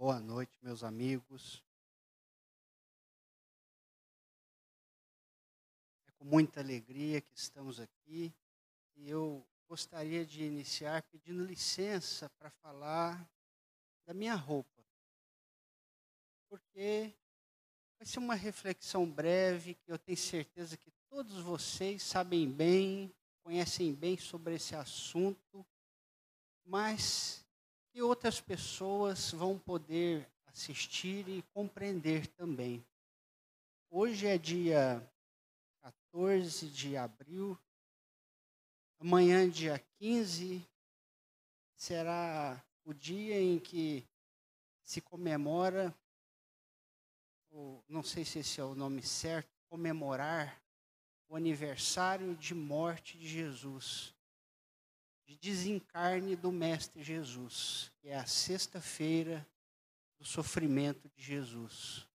Boa noite, meus amigos. É com muita alegria que estamos aqui e eu gostaria de iniciar pedindo licença para falar da minha roupa. Porque vai ser uma reflexão breve que eu tenho certeza que todos vocês sabem bem, conhecem bem sobre esse assunto, mas que outras pessoas vão poder assistir e compreender também. Hoje é dia 14 de abril, amanhã, dia 15, será o dia em que se comemora, ou, não sei se esse é o nome certo, comemorar o aniversário de morte de Jesus de desencarne do Mestre Jesus, que é a sexta-feira do sofrimento de Jesus.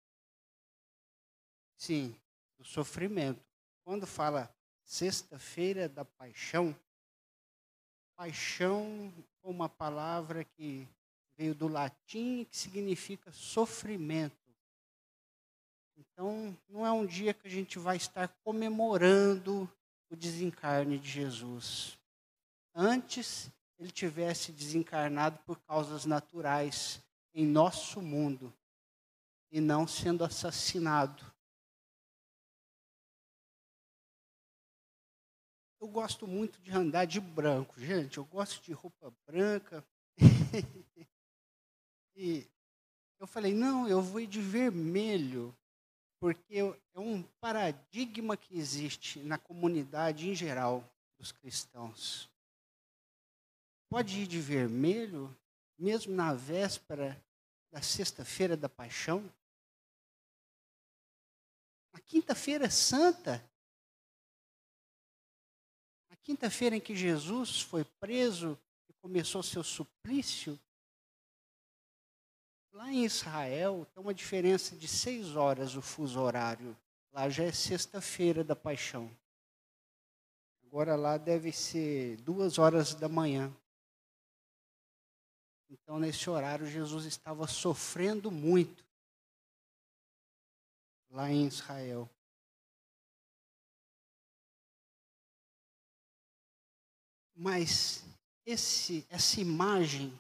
Sim, do sofrimento. Quando fala sexta-feira da paixão, paixão é uma palavra que veio do latim que significa sofrimento. Então, não é um dia que a gente vai estar comemorando o desencarne de Jesus antes ele tivesse desencarnado por causas naturais em nosso mundo e não sendo assassinado. Eu gosto muito de andar de branco, gente. Eu gosto de roupa branca. e eu falei, não, eu vou ir de vermelho, porque é um paradigma que existe na comunidade em geral dos cristãos pode ir de vermelho, mesmo na véspera da sexta-feira da paixão? A quinta-feira santa, a quinta-feira em que Jesus foi preso e começou seu suplício, lá em Israel tem uma diferença de seis horas o fuso horário. Lá já é sexta-feira da paixão. Agora lá deve ser duas horas da manhã. Então, nesse horário, Jesus estava sofrendo muito lá em Israel. Mas esse, essa imagem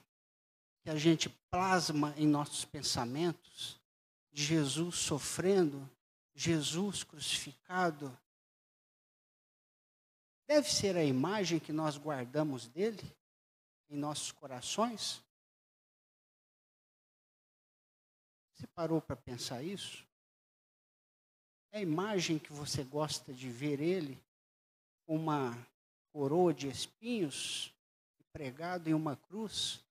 que a gente plasma em nossos pensamentos, de Jesus sofrendo, Jesus crucificado, deve ser a imagem que nós guardamos dele em nossos corações? Você parou para pensar isso? É a imagem que você gosta de ver ele, uma coroa de espinhos, pregado em uma cruz?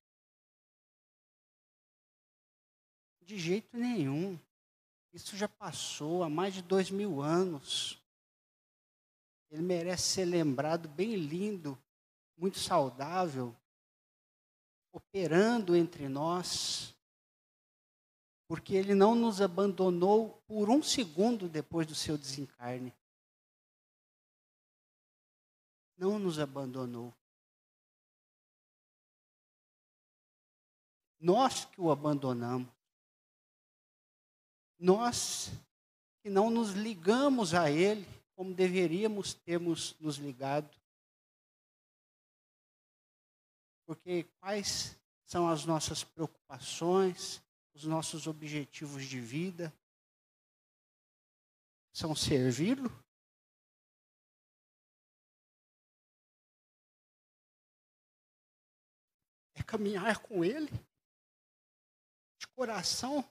De jeito nenhum. Isso já passou há mais de dois mil anos. Ele merece ser lembrado bem lindo, muito saudável, operando entre nós porque ele não nos abandonou por um segundo depois do seu desencarne. Não nos abandonou. Nós que o abandonamos. Nós que não nos ligamos a ele como deveríamos termos nos ligado. Porque quais são as nossas preocupações, os nossos objetivos de vida são servi-lo? É caminhar com Ele? De coração?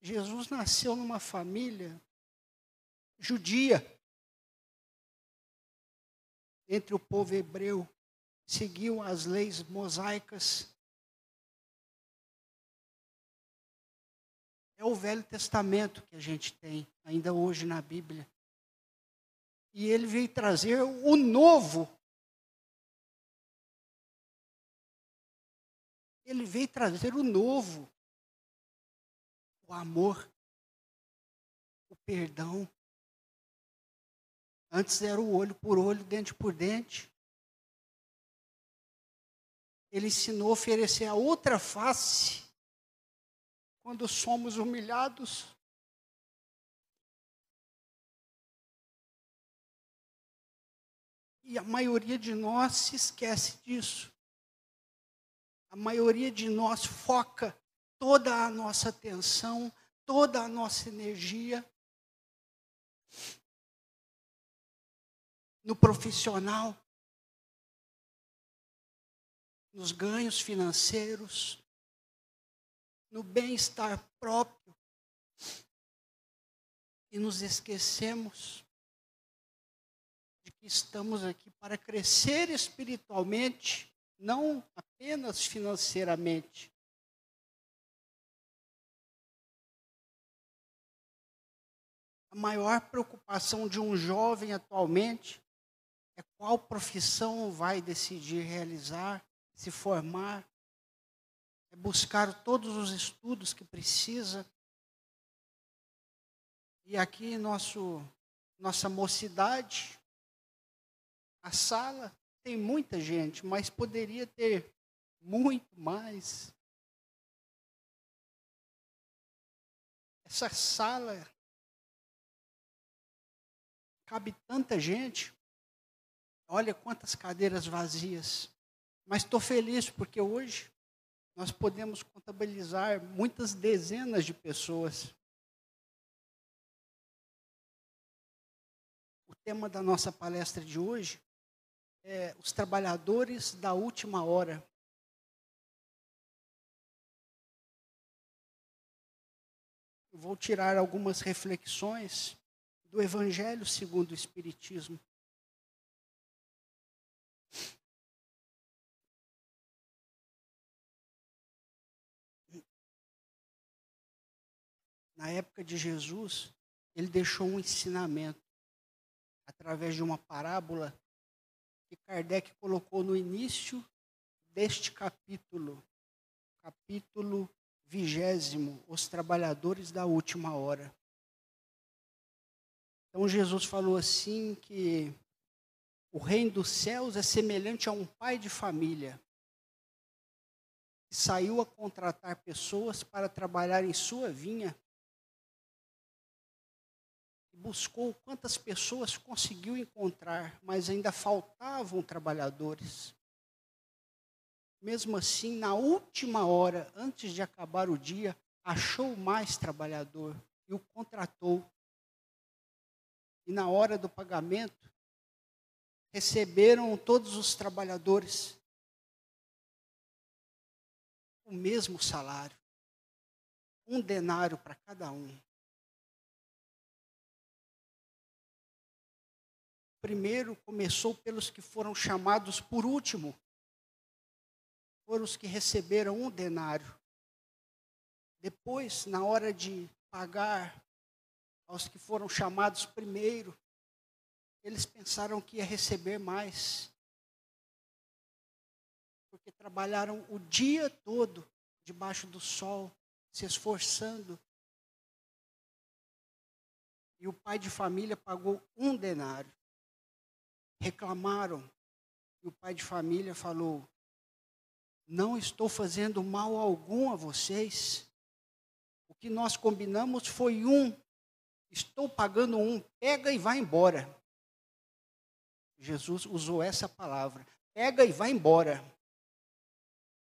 Jesus nasceu numa família judia, entre o povo hebreu seguiu as leis mosaicas. É o Velho Testamento que a gente tem ainda hoje na Bíblia. E ele veio trazer o novo. Ele veio trazer o novo. O amor, o perdão. Antes era o olho por olho, dente por dente. Ele ensinou a oferecer a outra face quando somos humilhados. E a maioria de nós se esquece disso. A maioria de nós foca toda a nossa atenção, toda a nossa energia no profissional, nos ganhos financeiros, no bem-estar próprio. E nos esquecemos de que estamos aqui para crescer espiritualmente, não apenas financeiramente. A maior preocupação de um jovem atualmente é qual profissão vai decidir realizar, se formar, é buscar todos os estudos que precisa. E aqui nosso nossa mocidade, a sala tem muita gente, mas poderia ter muito mais. Essa sala cabe tanta gente. Olha quantas cadeiras vazias. Mas estou feliz porque hoje nós podemos contabilizar muitas dezenas de pessoas. O tema da nossa palestra de hoje é os trabalhadores da última hora. Eu vou tirar algumas reflexões do Evangelho segundo o Espiritismo. Na época de Jesus, ele deixou um ensinamento através de uma parábola que Kardec colocou no início deste capítulo, capítulo vigésimo, os trabalhadores da última hora. Então Jesus falou assim que o reino dos céus é semelhante a um pai de família que saiu a contratar pessoas para trabalhar em sua vinha buscou quantas pessoas conseguiu encontrar, mas ainda faltavam trabalhadores. Mesmo assim, na última hora, antes de acabar o dia, achou mais trabalhador e o contratou. E na hora do pagamento, receberam todos os trabalhadores o mesmo salário, um denário para cada um. Primeiro começou pelos que foram chamados por último. Foram os que receberam um denário. Depois, na hora de pagar aos que foram chamados primeiro, eles pensaram que ia receber mais. Porque trabalharam o dia todo debaixo do sol, se esforçando. E o pai de família pagou um denário reclamaram. E o pai de família falou: Não estou fazendo mal algum a vocês. O que nós combinamos foi um. Estou pagando um. Pega e vai embora. Jesus usou essa palavra. Pega e vai embora.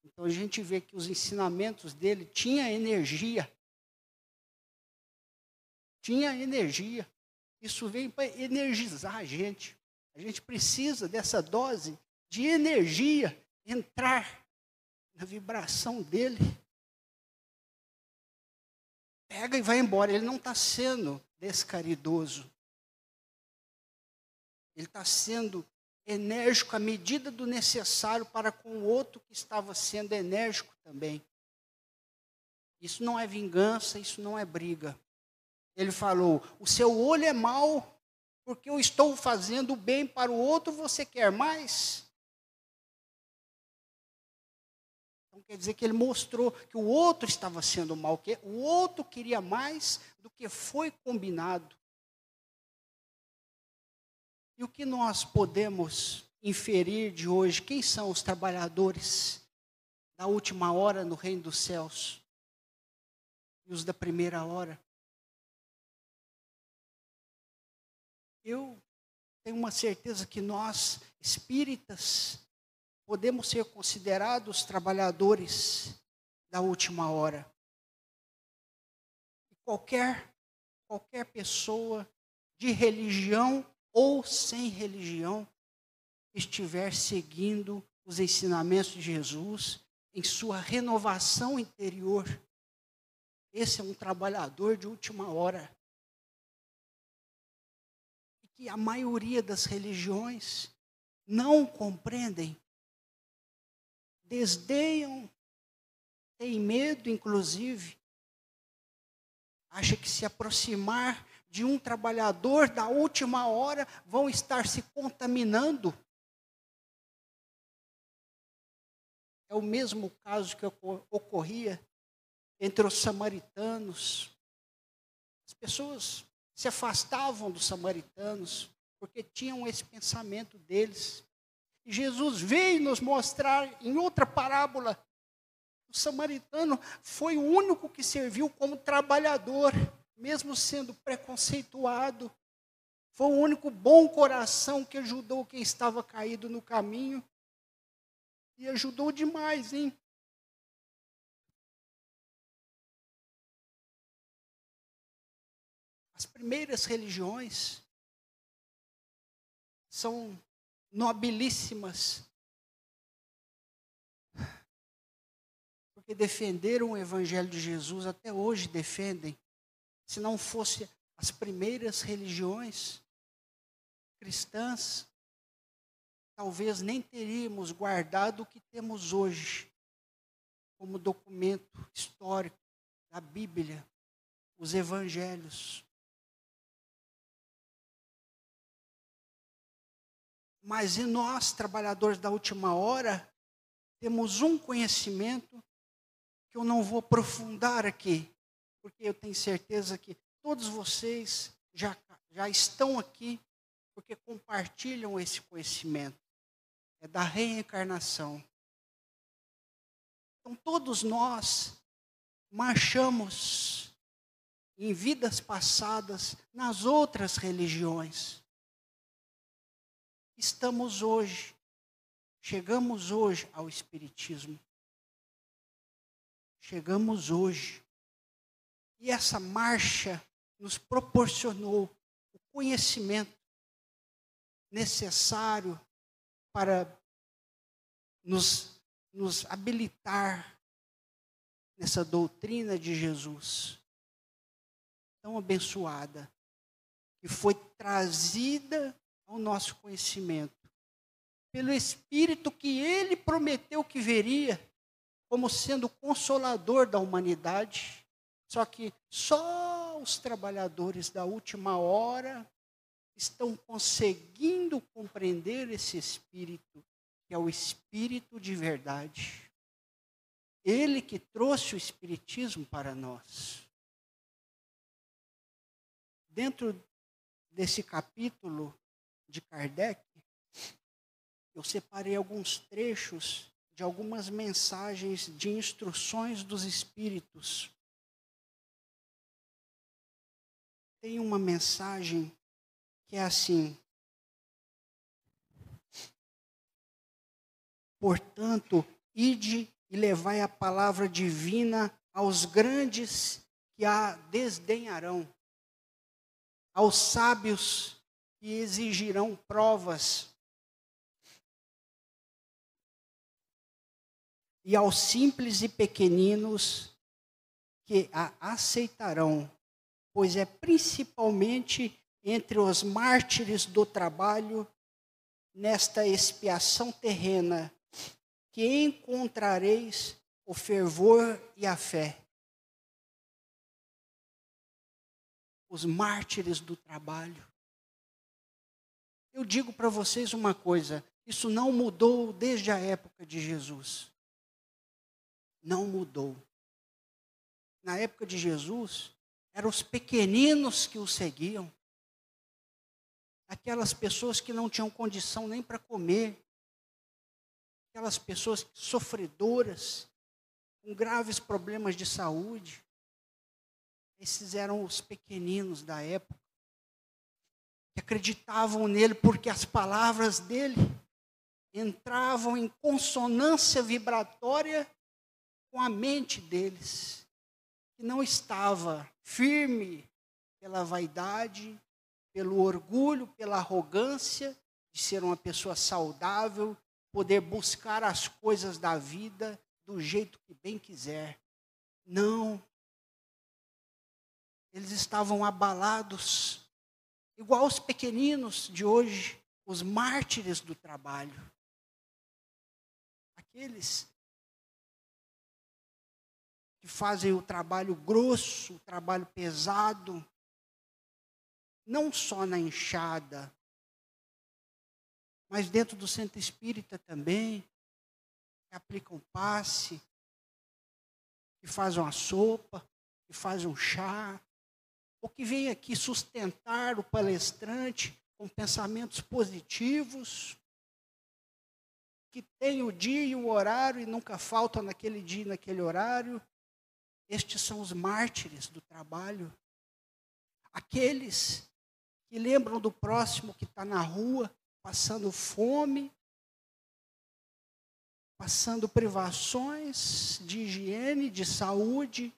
Então a gente vê que os ensinamentos dele tinha energia. Tinha energia. Isso vem para energizar a gente. A gente precisa dessa dose de energia entrar na vibração dele. Pega e vai embora. Ele não está sendo descaridoso. Ele está sendo enérgico à medida do necessário para com o outro que estava sendo enérgico também. Isso não é vingança, isso não é briga. Ele falou: o seu olho é mau, porque eu estou fazendo bem para o outro, você quer mais? Então quer dizer que ele mostrou que o outro estava sendo mal, que o outro queria mais do que foi combinado. E o que nós podemos inferir de hoje? Quem são os trabalhadores da última hora no reino dos céus e os da primeira hora. Eu tenho uma certeza que nós, espíritas, podemos ser considerados trabalhadores da última hora. Qualquer, qualquer pessoa de religião ou sem religião estiver seguindo os ensinamentos de Jesus em sua renovação interior, esse é um trabalhador de última hora. A maioria das religiões não compreendem, desdeiam, têm medo, inclusive, acha que se aproximar de um trabalhador da última hora vão estar se contaminando. É o mesmo caso que ocorria entre os samaritanos. As pessoas se afastavam dos samaritanos porque tinham esse pensamento deles. E Jesus veio nos mostrar em outra parábola. O samaritano foi o único que serviu como trabalhador, mesmo sendo preconceituado. Foi o único bom coração que ajudou quem estava caído no caminho. E ajudou demais, hein? As primeiras religiões são nobilíssimas, porque defenderam o Evangelho de Jesus, até hoje defendem. Se não fosse as primeiras religiões cristãs, talvez nem teríamos guardado o que temos hoje como documento histórico da Bíblia, os evangelhos. Mas em nós, trabalhadores da última hora, temos um conhecimento que eu não vou aprofundar aqui, porque eu tenho certeza que todos vocês já, já estão aqui porque compartilham esse conhecimento. É da reencarnação. Então, todos nós marchamos em vidas passadas nas outras religiões estamos hoje, chegamos hoje ao Espiritismo. Chegamos hoje. E essa marcha nos proporcionou o conhecimento necessário para nos, nos habilitar nessa doutrina de Jesus tão abençoada, que foi trazida ao nosso conhecimento, pelo Espírito que ele prometeu que veria, como sendo consolador da humanidade. Só que só os trabalhadores da última hora estão conseguindo compreender esse Espírito, que é o Espírito de verdade. Ele que trouxe o Espiritismo para nós. Dentro desse capítulo, de Kardec, eu separei alguns trechos de algumas mensagens de instruções dos espíritos. Tem uma mensagem que é assim: Portanto, ide e levai a palavra divina aos grandes que a desdenharão, aos sábios e exigirão provas. E aos simples e pequeninos que a aceitarão, pois é principalmente entre os mártires do trabalho, nesta expiação terrena, que encontrareis o fervor e a fé. Os mártires do trabalho. Eu digo para vocês uma coisa: isso não mudou desde a época de Jesus. Não mudou. Na época de Jesus, eram os pequeninos que o seguiam. Aquelas pessoas que não tinham condição nem para comer. aquelas pessoas sofredoras, com graves problemas de saúde. Esses eram os pequeninos da época, acreditavam nele porque as palavras dele entravam em consonância vibratória com a mente deles, que não estava firme pela vaidade, pelo orgulho, pela arrogância de ser uma pessoa saudável, poder buscar as coisas da vida do jeito que bem quiser. Não. Eles estavam abalados, igual os pequeninos de hoje, os mártires do trabalho. Aqueles que fazem o trabalho grosso, o trabalho pesado, não só na enxada, mas dentro do centro espírita também, que aplicam passe, que fazem uma sopa, que fazem um chá, ou que vem aqui sustentar o palestrante com pensamentos positivos, que tem o dia e o horário e nunca faltam naquele dia e naquele horário. Estes são os mártires do trabalho. Aqueles que lembram do próximo que está na rua, passando fome, passando privações de higiene, de saúde,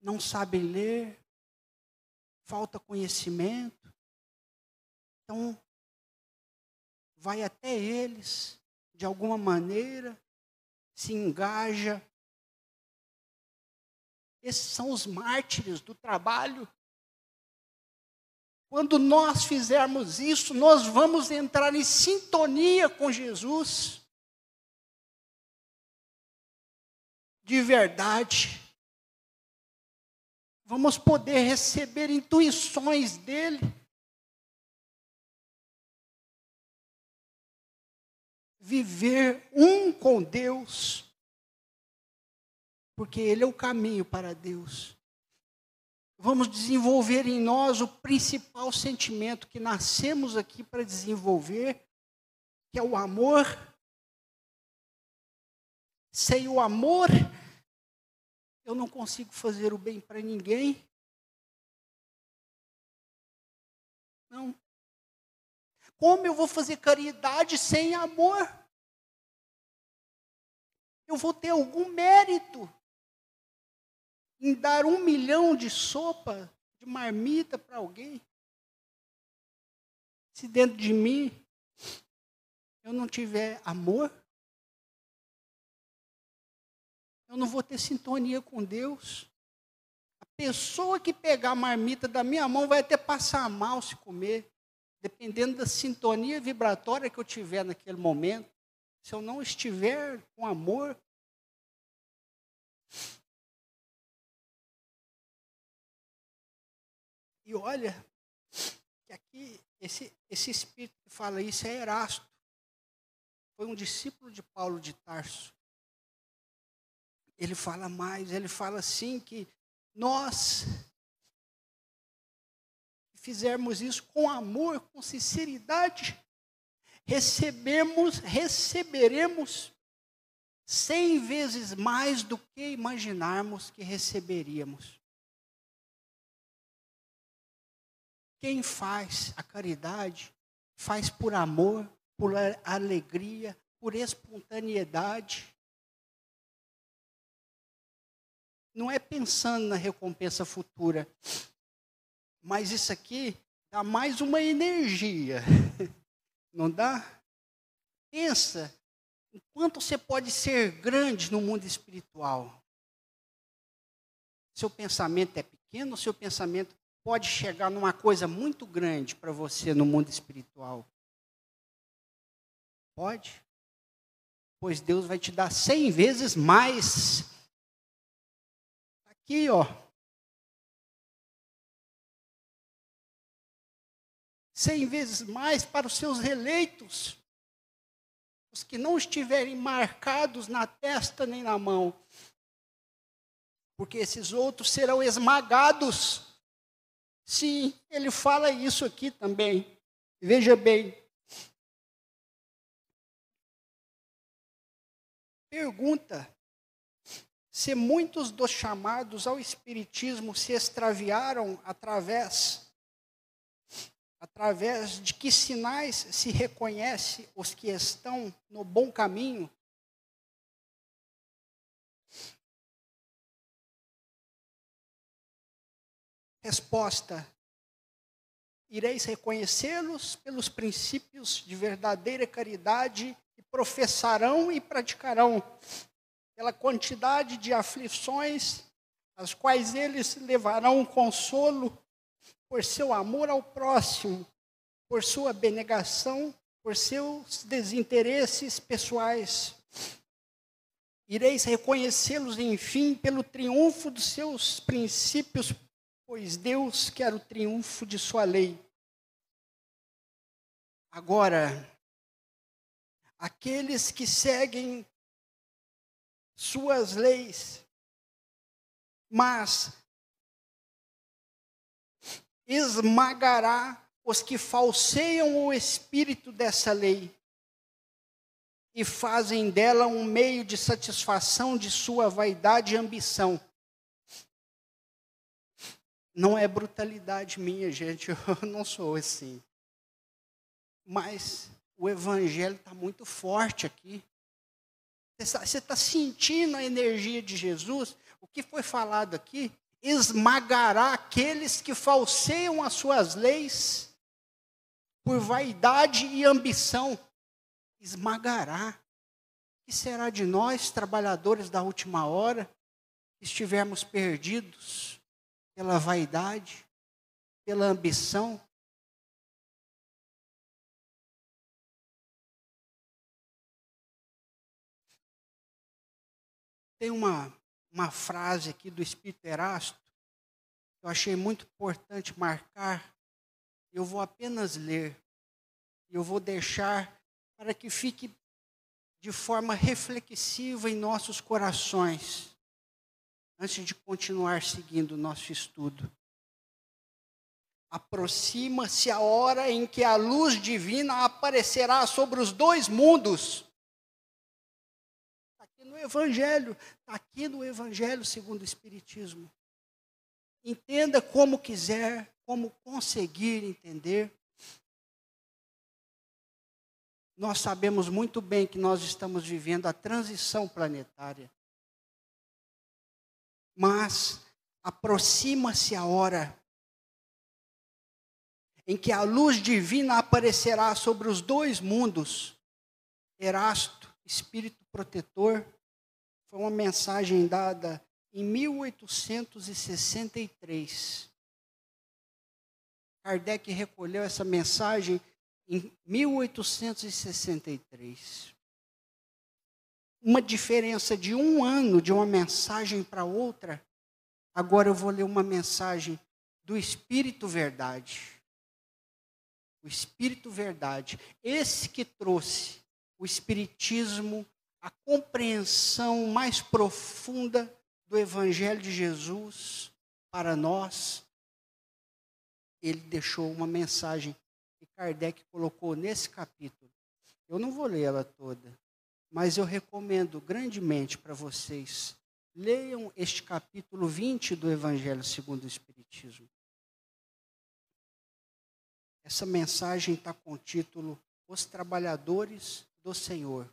não sabem ler, falta conhecimento. Então, vai até eles, de alguma maneira, se engaja. Esses são os mártires do trabalho. Quando nós fizermos isso, nós vamos entrar em sintonia com Jesus. De verdade. Vamos poder receber intuições dele. Viver um com Deus. Porque Ele é o caminho para Deus vamos desenvolver em nós o principal sentimento que nascemos aqui para desenvolver, que é o amor. Sem o amor, eu não consigo fazer o bem para ninguém. Não. Como eu vou fazer caridade sem amor? Eu vou ter algum mérito em dar um milhão de sopa, de marmita para alguém? Se dentro de mim eu não tiver amor, eu não vou ter sintonia com Deus. A pessoa que pegar a marmita da minha mão vai até passar mal se comer, dependendo da sintonia vibratória que eu tiver naquele momento. Se eu não estiver com amor, E olha, que aqui, esse, esse espírito que fala isso é Erasto. Foi um discípulo de Paulo de Tarso. Ele fala mais, ele fala assim que nós fizermos isso com amor, com sinceridade, recebemos, receberemos cem vezes mais do que imaginarmos que receberíamos. Quem faz a caridade, faz por amor, por alegria, por espontaneidade. Não é pensando na recompensa futura, mas isso aqui dá mais uma energia. Não dá? Pensa enquanto você pode ser grande no mundo espiritual. Seu pensamento é pequeno, seu pensamento pode chegar numa coisa muito grande para você no mundo espiritual? Pode? Pois Deus vai te dar cem vezes mais. Aqui, ó. Cem vezes mais para os seus releitos. Os que não estiverem marcados na testa nem na mão. Porque esses outros serão esmagados Sim, ele fala isso aqui também. Veja bem. Pergunta: se muitos dos chamados ao espiritismo se extraviaram através através de que sinais se reconhece os que estão no bom caminho? Resposta: Ireis reconhecê-los pelos princípios de verdadeira caridade que professarão e praticarão, pela quantidade de aflições as quais eles levarão consolo por seu amor ao próximo, por sua benegação, por seus desinteresses pessoais. Ireis reconhecê-los, enfim, pelo triunfo dos seus princípios pois Deus quer o triunfo de sua lei. Agora, aqueles que seguem suas leis, mas esmagará os que falseiam o espírito dessa lei e fazem dela um meio de satisfação de sua vaidade e ambição não é brutalidade minha, gente, eu não sou assim. Mas o evangelho está muito forte aqui. Você está sentindo a energia de Jesus? O que foi falado aqui? Esmagará aqueles que falseiam as suas leis por vaidade e ambição. Esmagará. Que será de nós, trabalhadores da última hora, que estivermos perdidos? pela vaidade, pela ambição. Tem uma, uma frase aqui do Espírito Erasto que eu achei muito importante marcar. Eu vou apenas ler. Eu vou deixar para que fique de forma reflexiva em nossos corações antes de continuar seguindo o nosso estudo. Aproxima-se a hora em que a luz divina aparecerá sobre os dois mundos. No Evangelho, aqui no Evangelho segundo o Espiritismo. Entenda como quiser, como conseguir entender. Nós sabemos muito bem que nós estamos vivendo a transição planetária mas aproxima-se a hora em que a luz divina aparecerá sobre os dois mundos. Erasto, espírito protetor, foi uma mensagem dada em 1863. Kardec recolheu essa mensagem em 1863 uma diferença de um ano de uma mensagem para outra, agora eu vou ler uma mensagem do Espírito Verdade. O Espírito Verdade, esse que trouxe o Espiritismo, a compreensão mais profunda do Evangelho de Jesus para nós, ele deixou uma mensagem que Kardec colocou nesse capítulo. Eu não vou ler ela toda, mas eu recomendo grandemente para vocês leiam este capítulo 20 do Evangelho segundo o Espiritismo. Essa mensagem está com o título Os Trabalhadores do Senhor.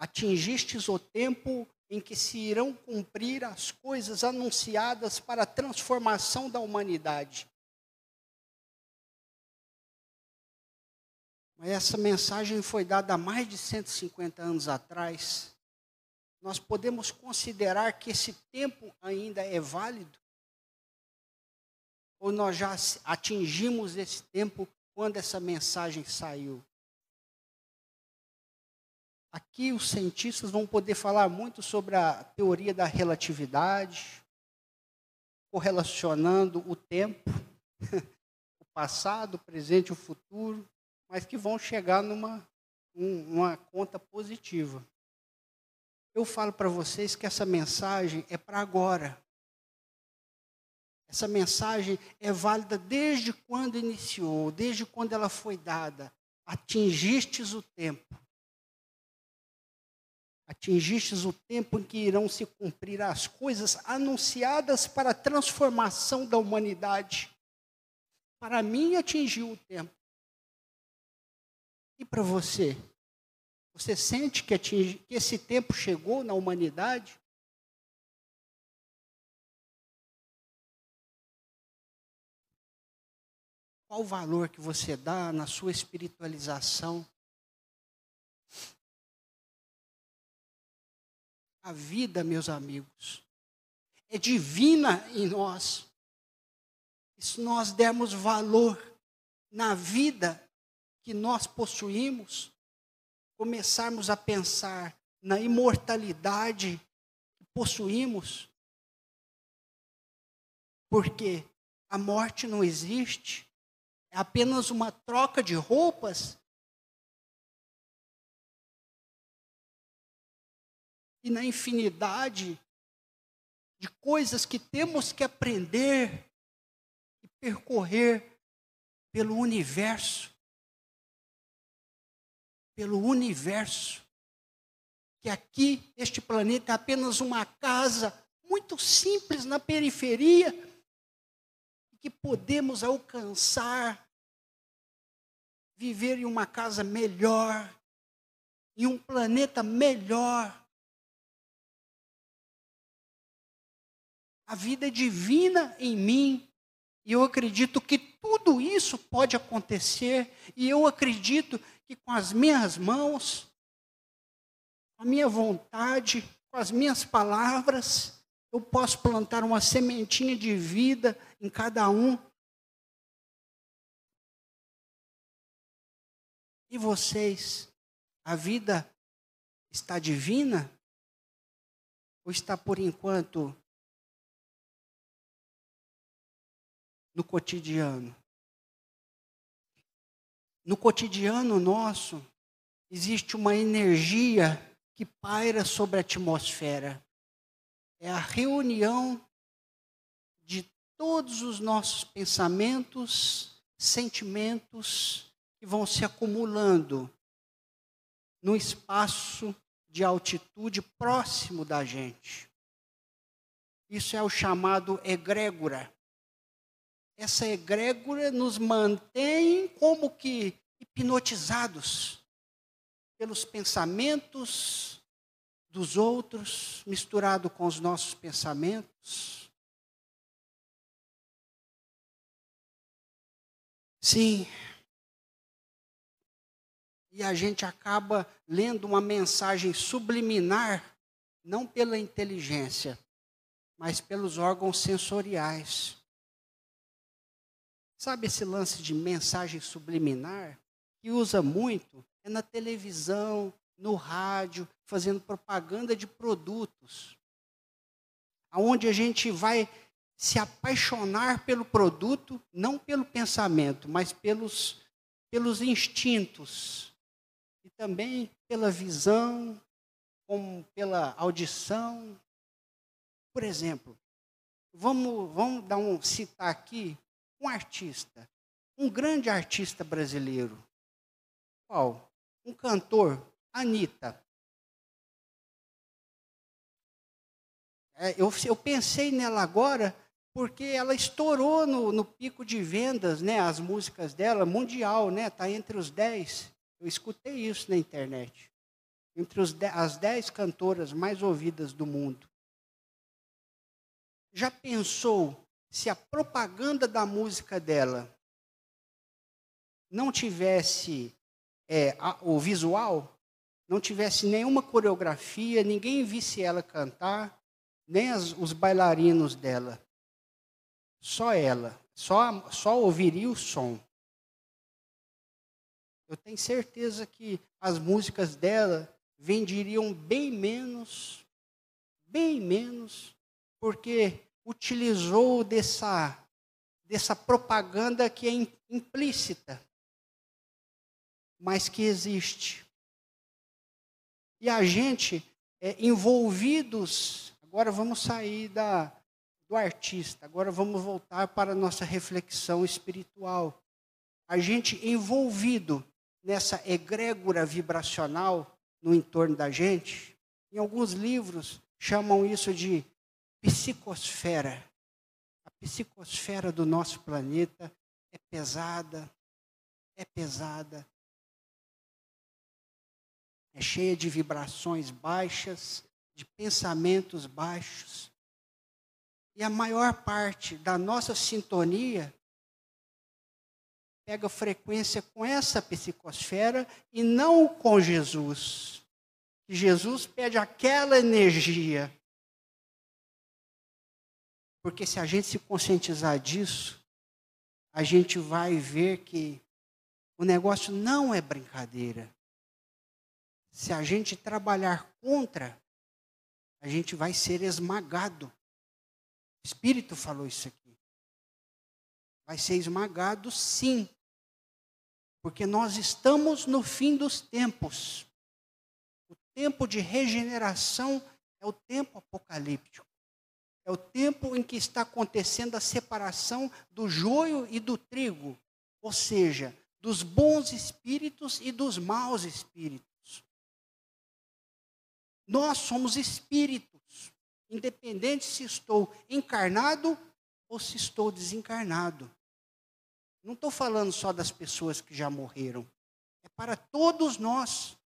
Atingistes o tempo em que se irão cumprir as coisas anunciadas para a transformação da humanidade. Mas essa mensagem foi dada há mais de 150 anos atrás. Nós podemos considerar que esse tempo ainda é válido? Ou nós já atingimos esse tempo quando essa mensagem saiu? Aqui os cientistas vão poder falar muito sobre a teoria da relatividade, correlacionando o tempo, o passado, o presente e o futuro mas que vão chegar numa uma conta positiva. Eu falo para vocês que essa mensagem é para agora. Essa mensagem é válida desde quando iniciou, desde quando ela foi dada. Atingistes o tempo. Atingistes o tempo em que irão se cumprir as coisas anunciadas para a transformação da humanidade. Para mim, atingiu o tempo. E para você? Você sente que, que esse tempo chegou na humanidade? Qual o valor que você dá na sua espiritualização? A vida, meus amigos, é divina em nós. E se nós dermos valor na vida que nós possuímos, começarmos a pensar na imortalidade que possuímos, porque a morte não existe, é apenas uma troca de roupas e na infinidade de coisas que temos que aprender e percorrer pelo universo. Pelo universo. Que aqui, este planeta é apenas uma casa muito simples na periferia, que podemos alcançar, viver em uma casa melhor, em um planeta melhor, A vida é divina em mim. E eu acredito que tudo isso pode acontecer. E eu acredito que com as minhas mãos, com a minha vontade, com as minhas palavras, eu posso plantar uma sementinha de vida em cada um. E vocês, a vida está divina? Ou está por enquanto no cotidiano. No cotidiano nosso, existe uma energia que paira sobre a atmosfera. É a reunião de todos os nossos pensamentos, sentimentos que vão se acumulando no espaço de altitude próximo da gente. Isso é o chamado egrégora essa egrégora nos mantém como que hipnotizados pelos pensamentos dos outros, misturado com os nossos pensamentos. Sim. E a gente acaba lendo uma mensagem subliminar, não pela inteligência, mas pelos órgãos sensoriais. Sabe esse lance de mensagem subliminar? Que usa muito é na televisão, no rádio, fazendo propaganda de produtos. Aonde a gente vai se apaixonar pelo produto, não pelo pensamento, mas pelos, pelos instintos. E também pela visão, como pela audição. Por exemplo, vamos, vamos dar um citar aqui um artista, um grande artista brasileiro. Qual? Um cantor, Anitta. É, eu, eu pensei nela agora porque ela estourou no, no, pico de vendas, né? As músicas dela, mundial, né? Está entre os dez. Eu escutei isso na internet. Entre os as dez cantoras mais ouvidas do mundo. Já pensou se a propaganda da música dela não tivesse é, a, o visual, não tivesse nenhuma coreografia, ninguém visse ela cantar, nem as, os bailarinos dela. Só ela, só, só ouviria o som. Eu tenho certeza que as músicas dela venderiam bem menos, bem menos, porque utilizou dessa, dessa propaganda que é implícita, mas que existe. E a gente, é, envolvidos, agora vamos sair da, do artista, agora vamos voltar para a nossa reflexão espiritual. A gente envolvido nessa egrégora vibracional no entorno da gente, Em alguns livros chamam isso de psicosfera. A psicosfera do nosso planeta é pesada, é pesada, é cheia de vibrações baixas, de pensamentos baixos. E a maior parte da nossa sintonia pega frequência com essa psicosfera e não com Jesus. Jesus pede aquela energia. Porque se a gente se conscientizar disso, a gente vai ver que o negócio não é brincadeira. Se a gente trabalhar contra, a gente vai ser esmagado. O Espírito falou isso aqui. Vai ser esmagado, sim. Porque nós estamos no fim dos tempos. O tempo de regeneração é o tempo apocalíptico. É o tempo em que está acontecendo a separação do joio e do trigo, ou seja, dos bons espíritos e dos maus espíritos. Nós somos espíritos, independente se estou encarnado ou se estou desencarnado. Não estou falando só das pessoas que já morreram. É para todos nós.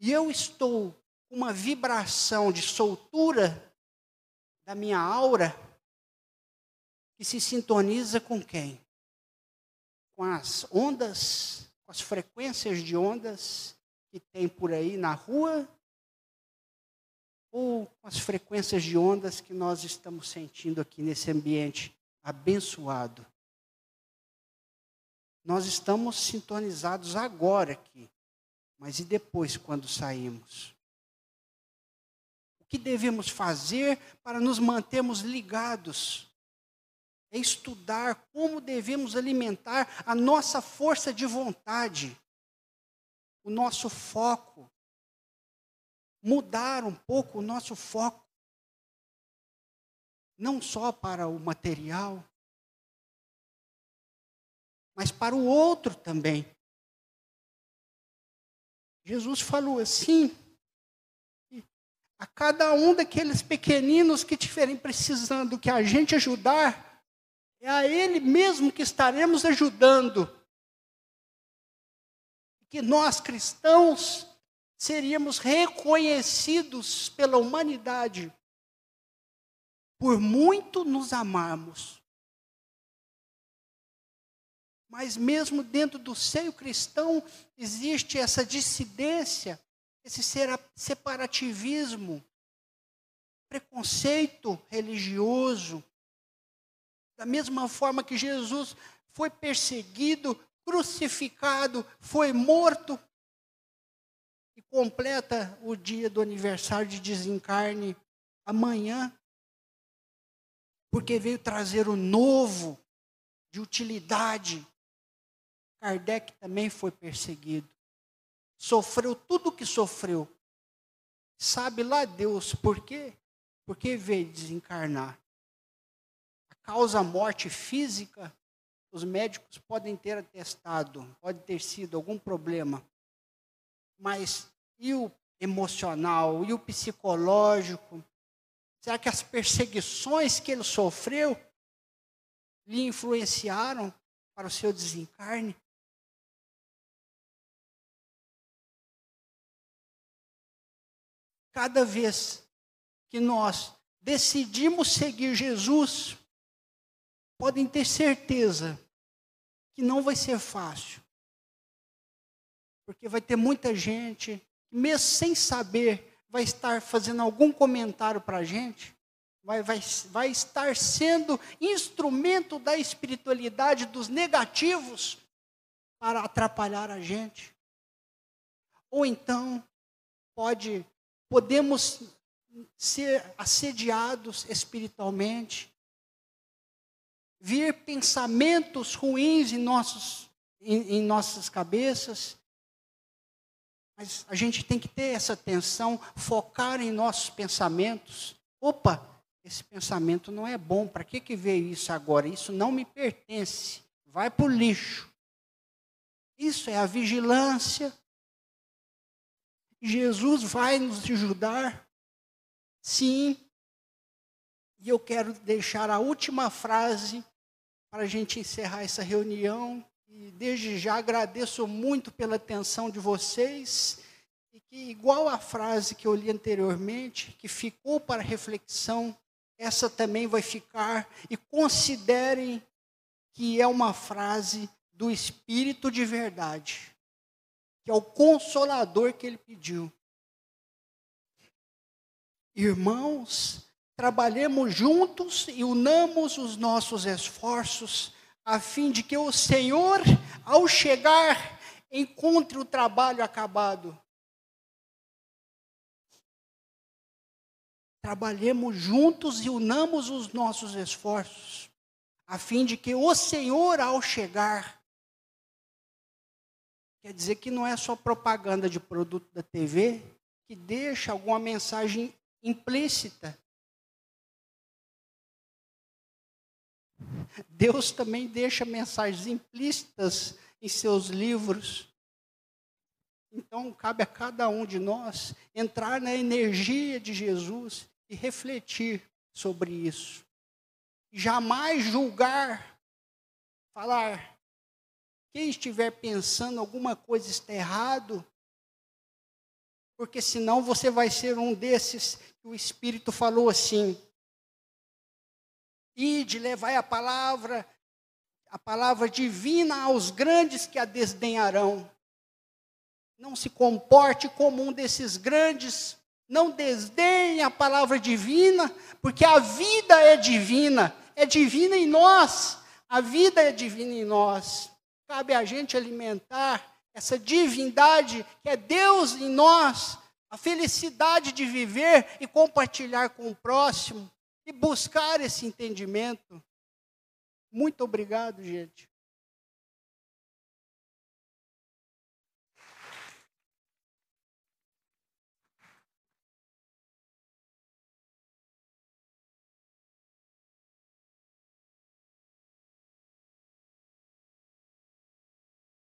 E eu estou uma vibração de soltura da minha aura que se sintoniza com quem? Com as ondas, com as frequências de ondas que tem por aí na rua ou com as frequências de ondas que nós estamos sentindo aqui nesse ambiente abençoado. Nós estamos sintonizados agora aqui, mas e depois quando saímos? O que devemos fazer para nos mantermos ligados? É estudar como devemos alimentar a nossa força de vontade, o nosso foco, mudar um pouco o nosso foco não só para o material, mas para o outro também. Jesus falou assim: a cada um daqueles pequeninos que estiverem precisando que a gente ajudar, é a Ele mesmo que estaremos ajudando. Que nós cristãos seríamos reconhecidos pela humanidade por muito nos amarmos. Mas mesmo dentro do seio cristão existe essa dissidência, esse separativismo, preconceito religioso. Da mesma forma que Jesus foi perseguido, crucificado, foi morto e completa o dia do aniversário de desencarne amanhã porque veio trazer o novo, de utilidade. Kardec também foi perseguido. Sofreu tudo o que sofreu. Sabe lá Deus por quê? Porque veio desencarnar. A causa morte física, os médicos podem ter atestado, pode ter sido algum problema. Mas e o emocional, e o psicológico, Será que as perseguições que ele sofreu lhe influenciaram para o seu desencarne? Cada vez que nós decidimos seguir Jesus, podem ter certeza que não vai ser fácil. Porque vai ter muita gente, mesmo sem saber vai estar fazendo algum comentário para a gente, vai, vai, vai estar sendo instrumento da espiritualidade dos negativos para atrapalhar a gente. Ou então, pode, podemos ser assediados espiritualmente, vir pensamentos ruins em, nossos, em, em nossas cabeças, mas a gente tem que ter essa atenção, focar em nossos pensamentos. Opa, esse pensamento não é bom, para que, que veio isso agora? Isso não me pertence, vai para o lixo. Isso é a vigilância. Jesus vai nos ajudar? Sim. E eu quero deixar a última frase para a gente encerrar essa reunião. E desde já agradeço muito pela atenção de vocês. E que, igual a frase que eu li anteriormente, que ficou para reflexão, essa também vai ficar. E considerem que é uma frase do Espírito de verdade, que é o consolador que ele pediu. Irmãos, trabalhemos juntos e unamos os nossos esforços, a fim de que o Senhor, ao chegar, encontre o trabalho acabado. Trabalhemos juntos e unamos os nossos esforços, a fim de que o Senhor, ao chegar, quer dizer que não é só propaganda de produto da TV que deixa alguma mensagem implícita. Deus também deixa mensagens implícitas em seus livros. Então, cabe a cada um de nós entrar na energia de Jesus e refletir sobre isso. Jamais julgar, falar, quem estiver pensando alguma coisa está errado, porque senão você vai ser um desses que o Espírito falou assim: Ide, levai a palavra, a palavra divina aos grandes que a desdenharão. Não se comporte como um desses grandes, não desdenhe a palavra divina, porque a vida é divina, é divina em nós, a vida é divina em nós. Cabe a gente alimentar essa divindade que é Deus em nós, a felicidade de viver e compartilhar com o próximo e buscar esse entendimento. Muito obrigado, gente.